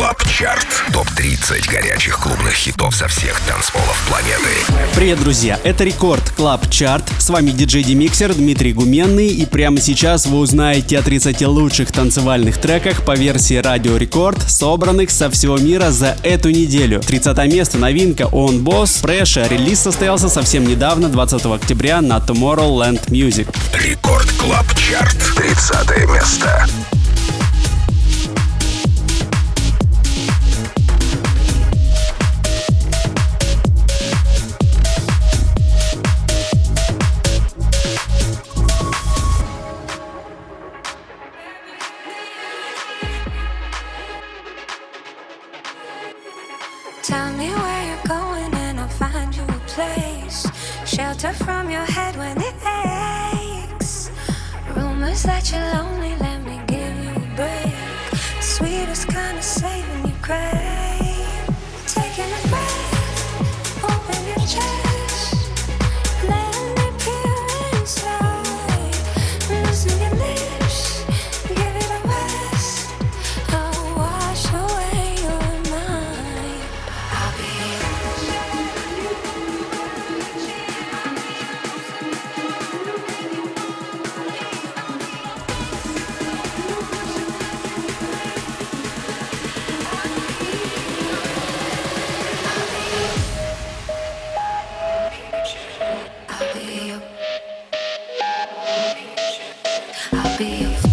Club Chart. Топ-30 горячих клубных хитов со всех танцполов планеты. Привет, друзья! Это Record Club Chart. С вами диджей DeMixer Дмитрий Гуменный. И прямо сейчас вы узнаете о 30 лучших танцевальных треках по версии Радио Рекорд, собранных со всего мира за эту неделю. 30 место новинка Öwnboss Pressure. Релиз состоялся совсем недавно, 20 октября на Tomorrowland Music. Record Club Chart. 30 место. I'll be your.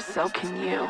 So can you.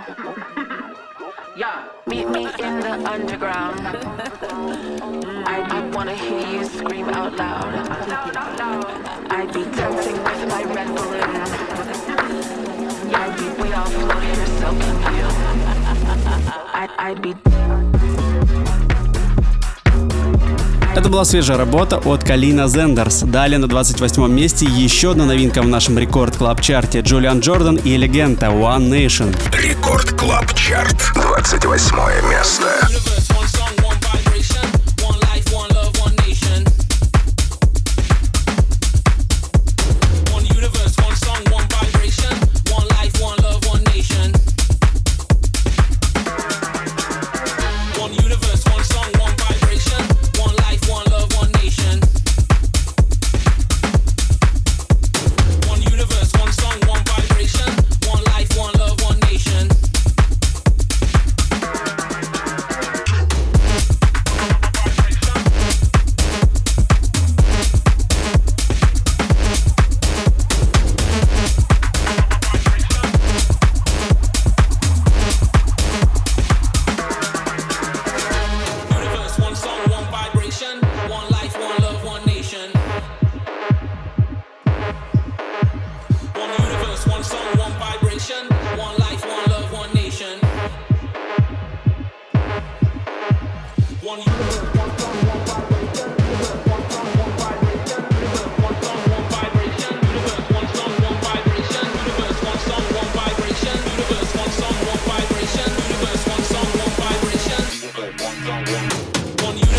Это была свежая работа от Калина Зендерс. Далее на 28 месте еще одна новинка в нашем рекорд клаб чарте Джулиан Джордан и легенда One Nation. Рекорд клаб чарт 28 место. on you.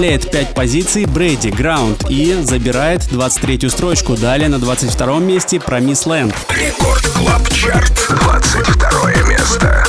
Прибавляет 5 позиций Брэди Граунд и забирает 23-ю строчку. Далее на 22 месте Promise Land. Record Club Chart. 22 место.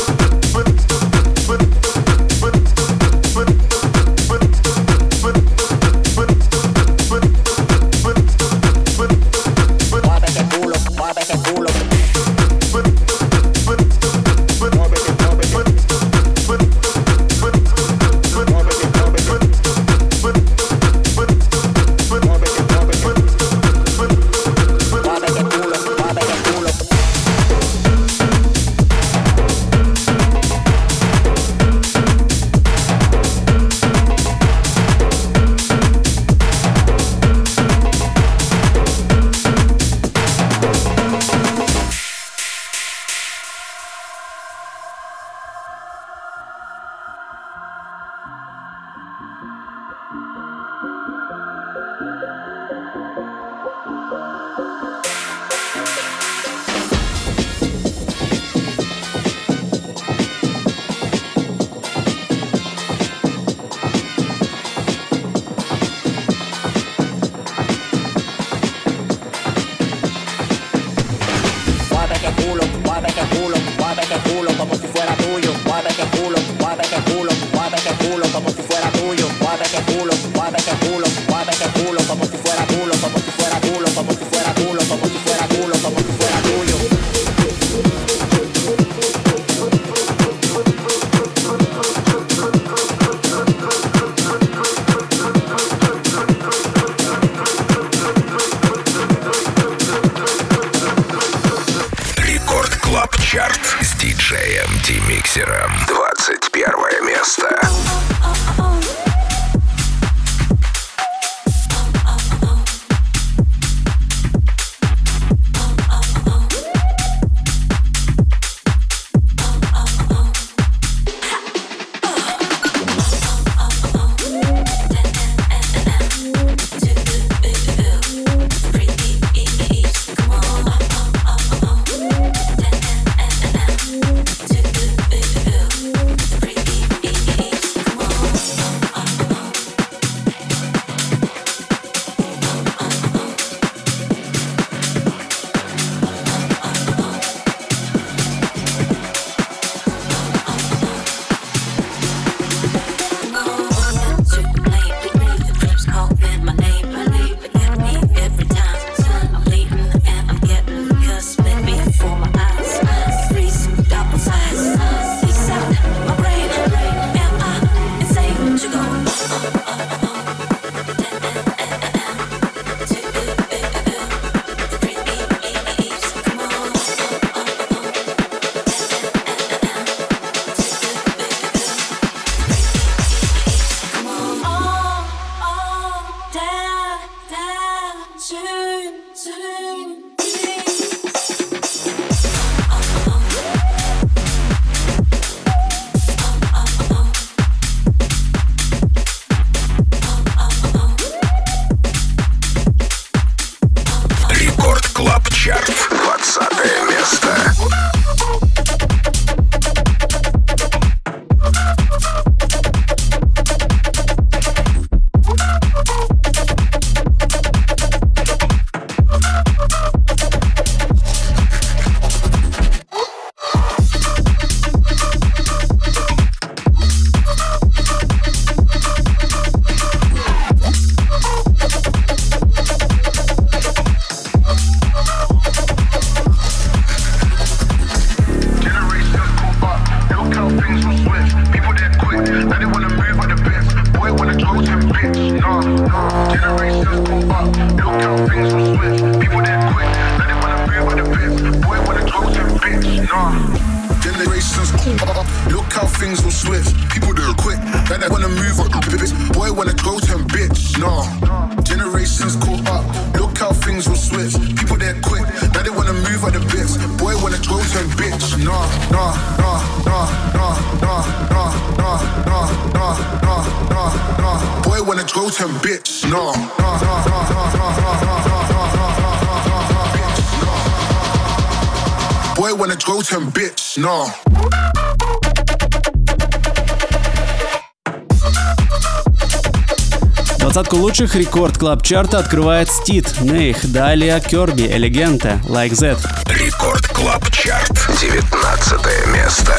Generations move up, look how things will swift. People that quit, now they wanna move with the bitch. Boy, bitch, nah. Generations move up, look how things. People that quit, wanna move up the bitch. Boy, bitch, nah. Molten bitch, no. Boy, when a Groton bitch, no. Двадцатку лучших рекорд клаб чарта открывает Стит, Нейх, далее Керби, Элегента, Like That. Рекорд клаб чарт, 19 место.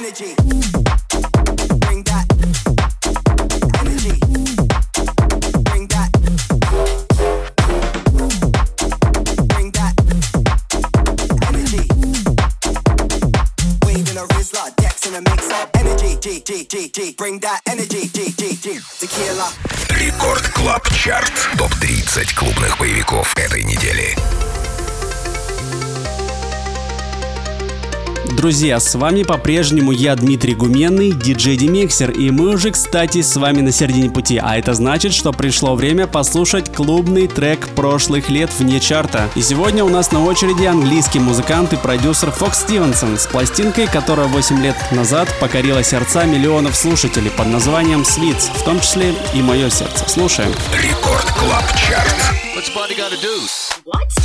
Energy. Bring that energy. Bring that. Bring that energy. Wave in a Rizla, Dex in a mix. Energy. Bring that Друзья, с вами по-прежнему я, Дмитрий Гуменный, диджей DeMixer, и мы уже, кстати, с вами на середине пути, а это значит, что пришло время послушать клубный трек прошлых лет вне чарта. И сегодня у нас на очереди английский музыкант и продюсер Fox Stevenson с пластинкой, которая 8 лет назад покорила сердца миллионов слушателей под названием Sweets, в том числе и мое сердце. Слушаем. Record Club Chart. What's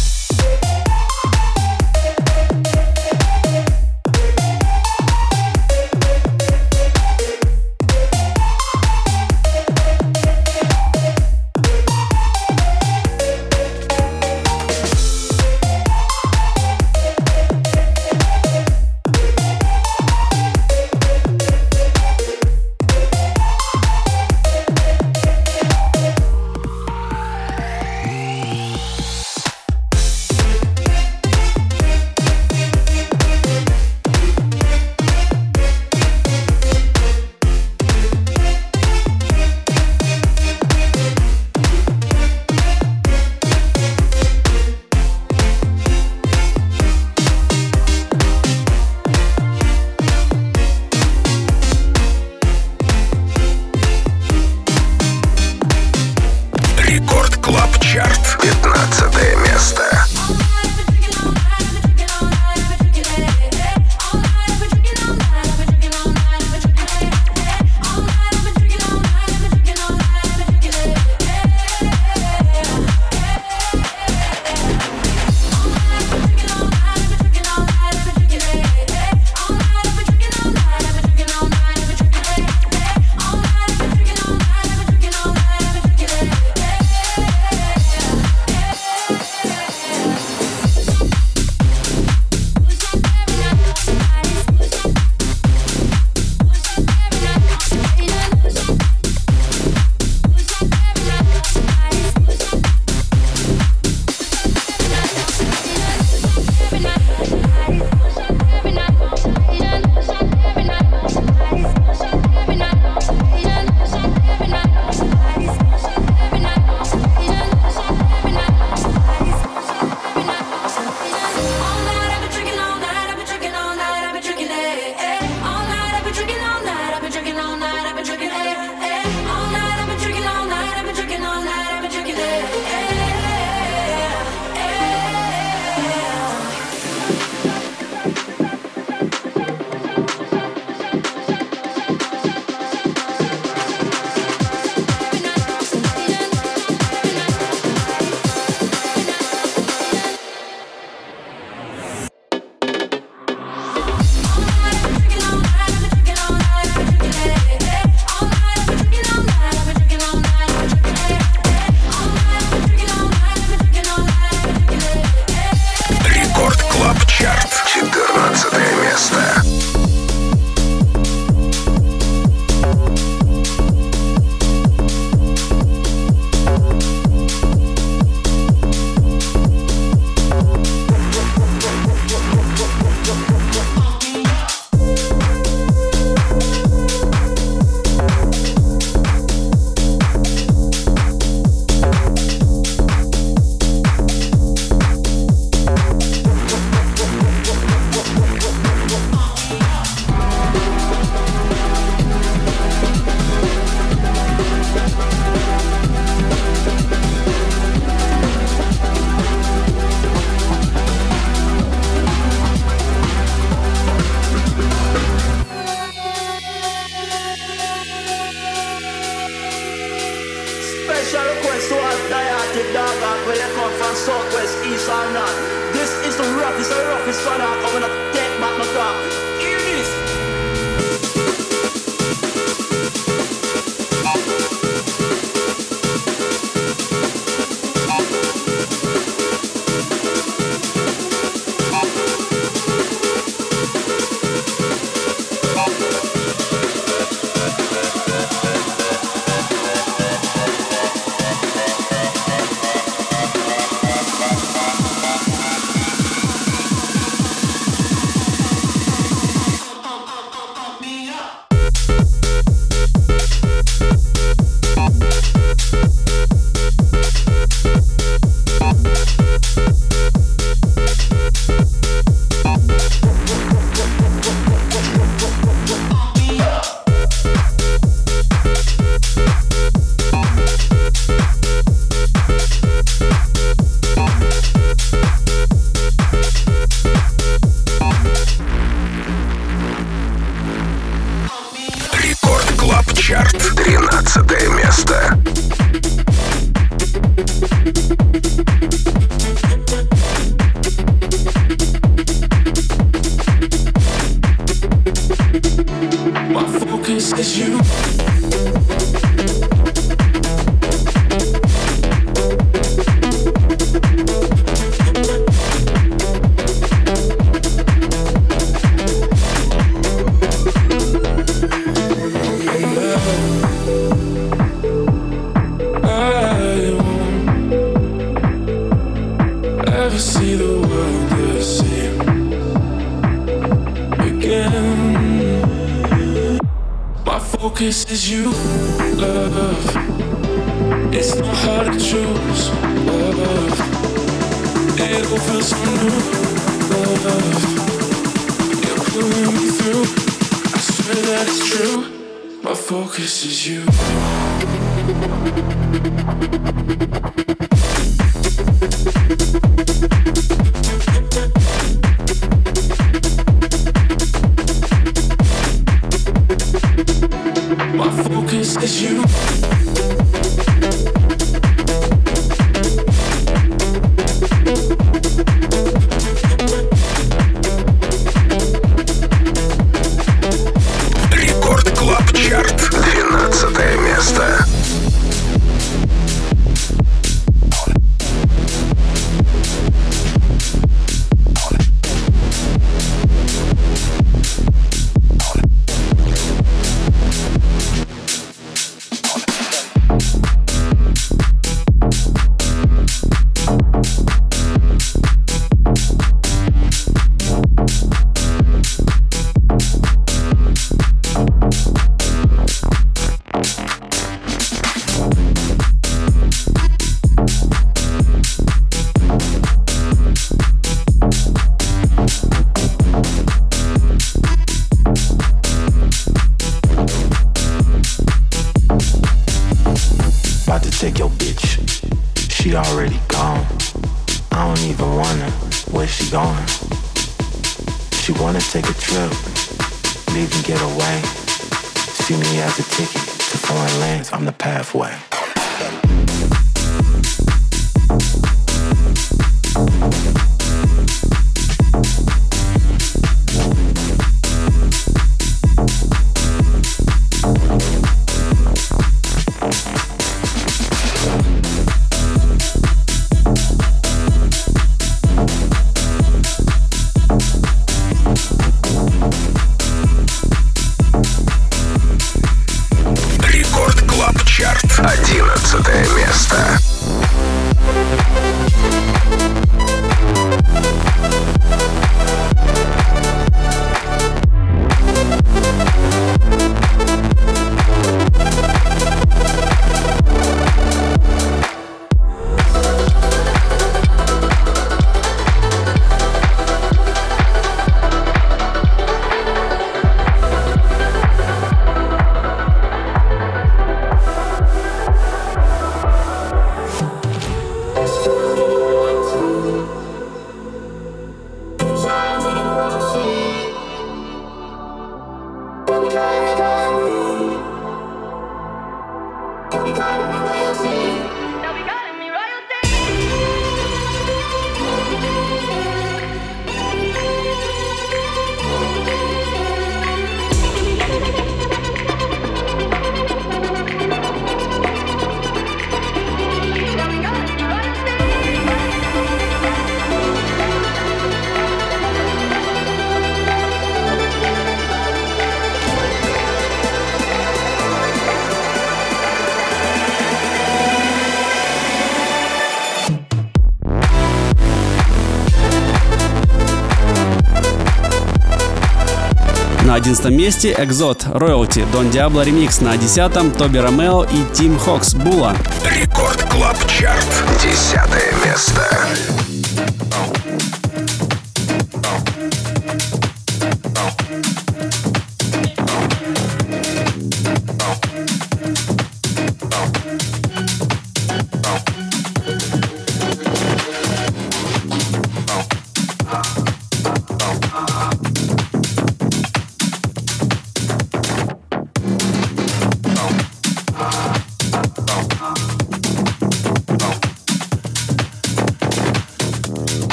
11 месте Exot, Royalty, Don Diablo ремикс. На 10 Toby Romeo и Tim Hox, Була. Record Club Chart. Десятое место.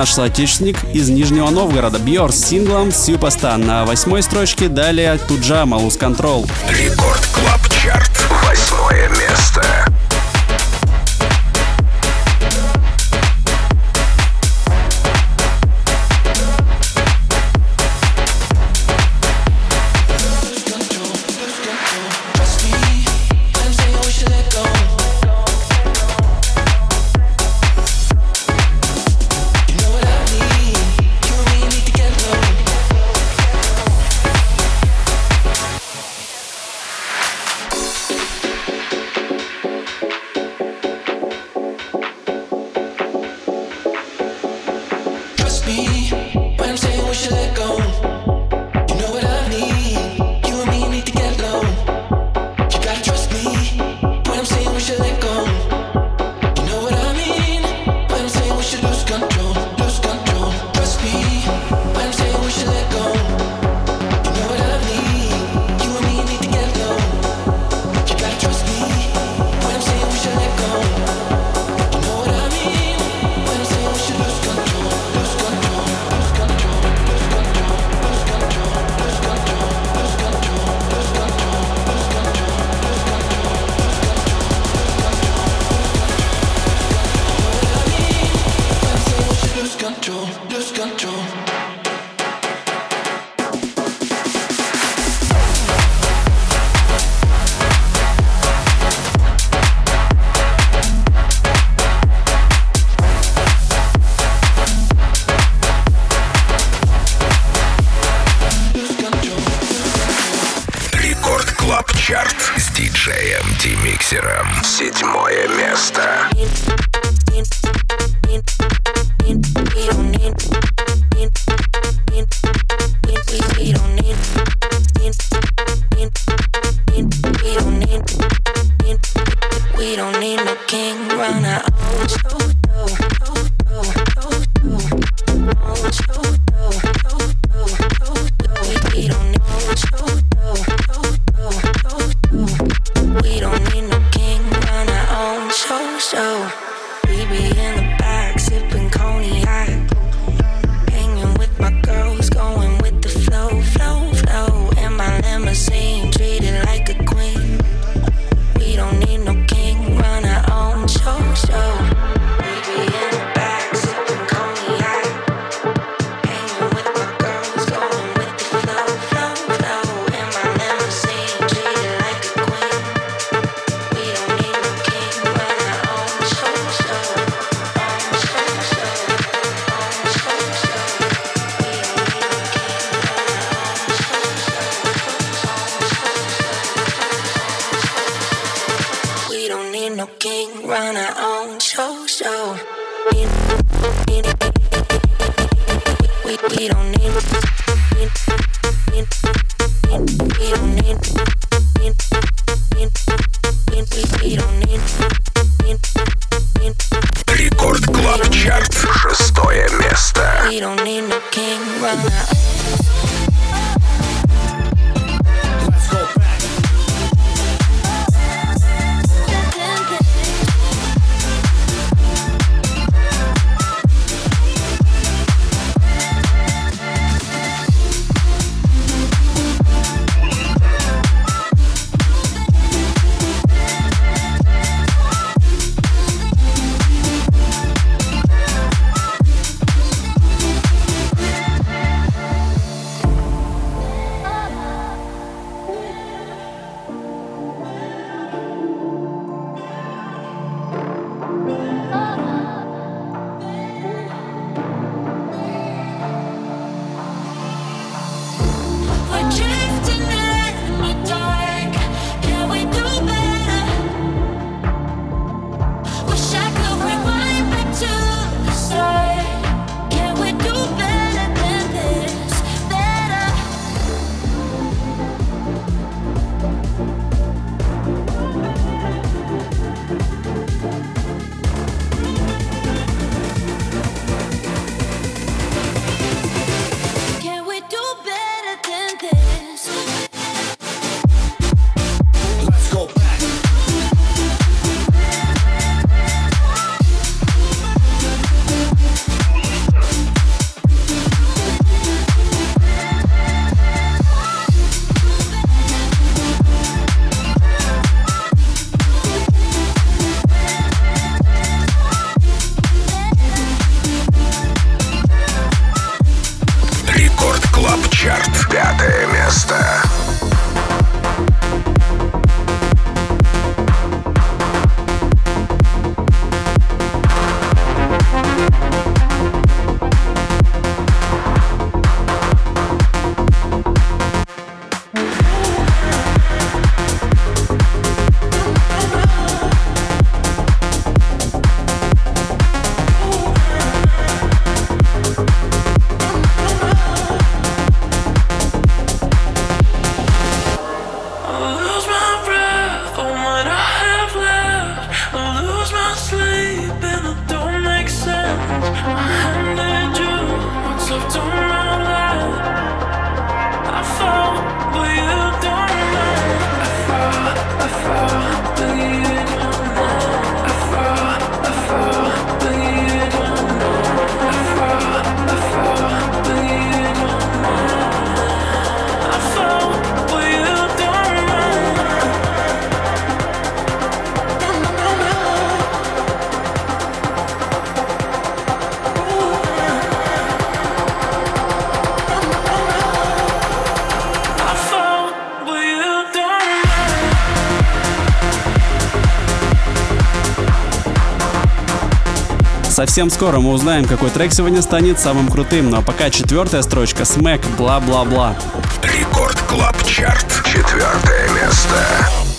Наш соотечественник из Нижнего Новгорода Бьор с синглом Superstar на восьмой строчке. Далее Туджа Малус Контрол. Рекорд Седьмое место. Совсем скоро мы узнаем, какой трек сегодня станет самым крутым. Ну а пока четвертая строчка SMACK Bla Bla Bla. Record Club Chart. Четвертое место.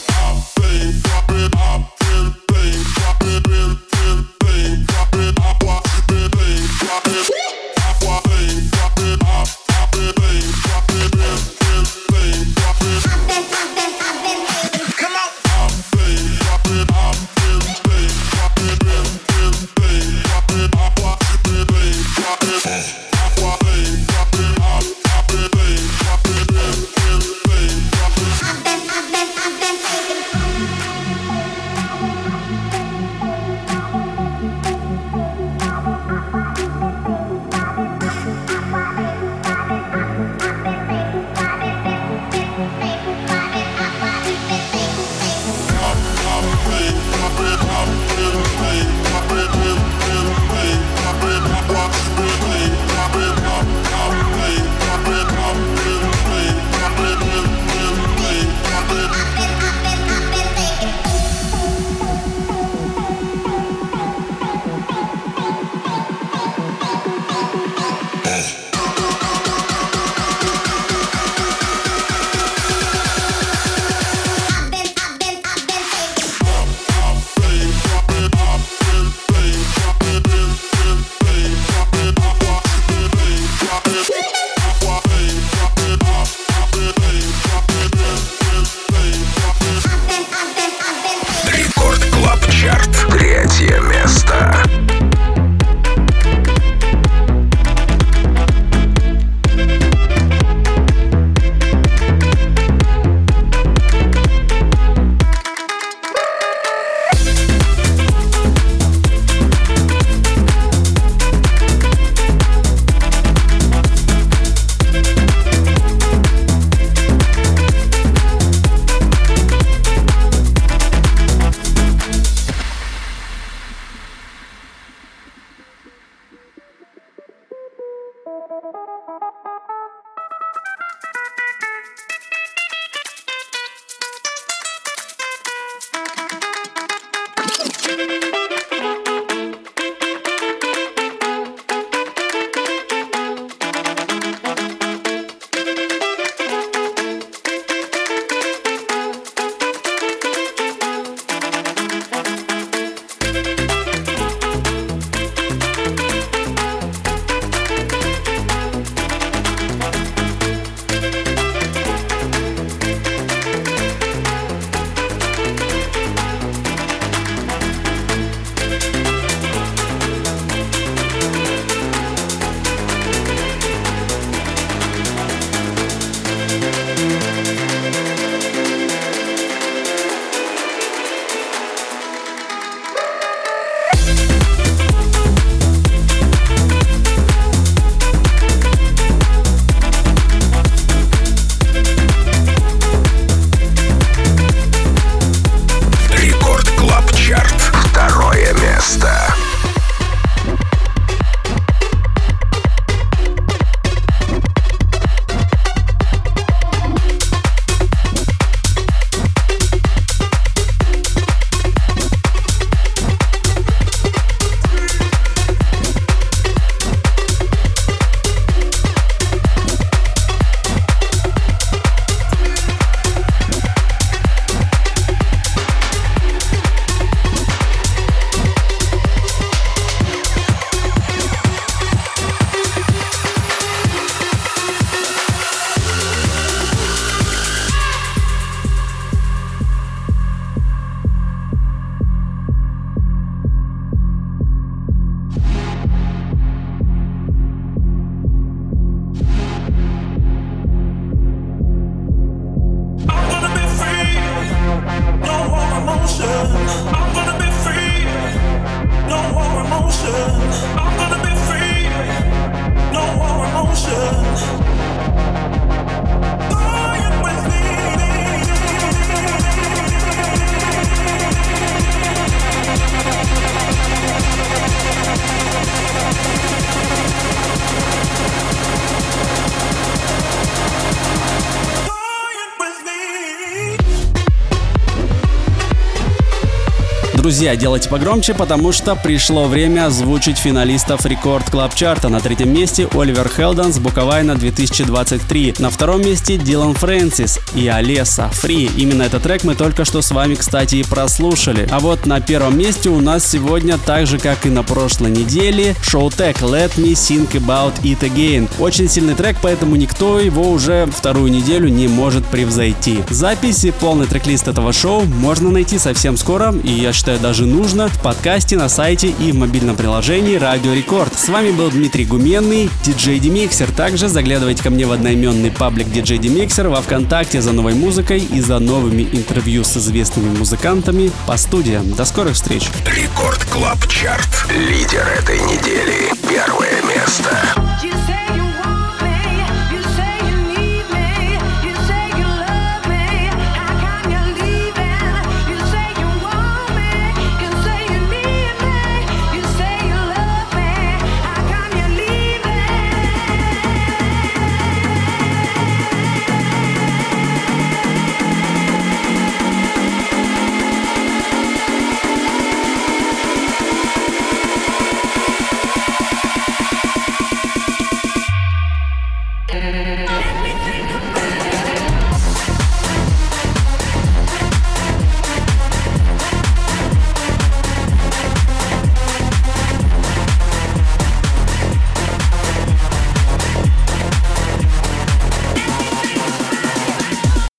Друзья, делайте погромче, потому что пришло время озвучить финалистов Record Club Chart а. На третьем месте Oliver Heldens Bucovina 2023. На втором месте Dillon Francis и Alesso Free. Именно этот трек мы только что с вами, кстати, и прослушали. А вот на первом месте у нас сегодня, так же как и на прошлой неделе, Showtek Let Me Think About It Again. Очень сильный трек, поэтому никто его уже вторую неделю не может превзойти. Запись и полный трек-лист этого шоу можно найти совсем скоро, и я считаю даже нужно, в подкасте, на сайте и в мобильном приложении Радио Рекорд. С вами был Дмитрий Гуменный, диджей DeMixer. Также заглядывайте ко мне в одноименный паблик диджей DeMixer во Вконтакте за новой музыкой и за новыми интервью с известными музыкантами по студиям. До скорых встреч! Record Club Chart. Лидер этой недели. Первое место.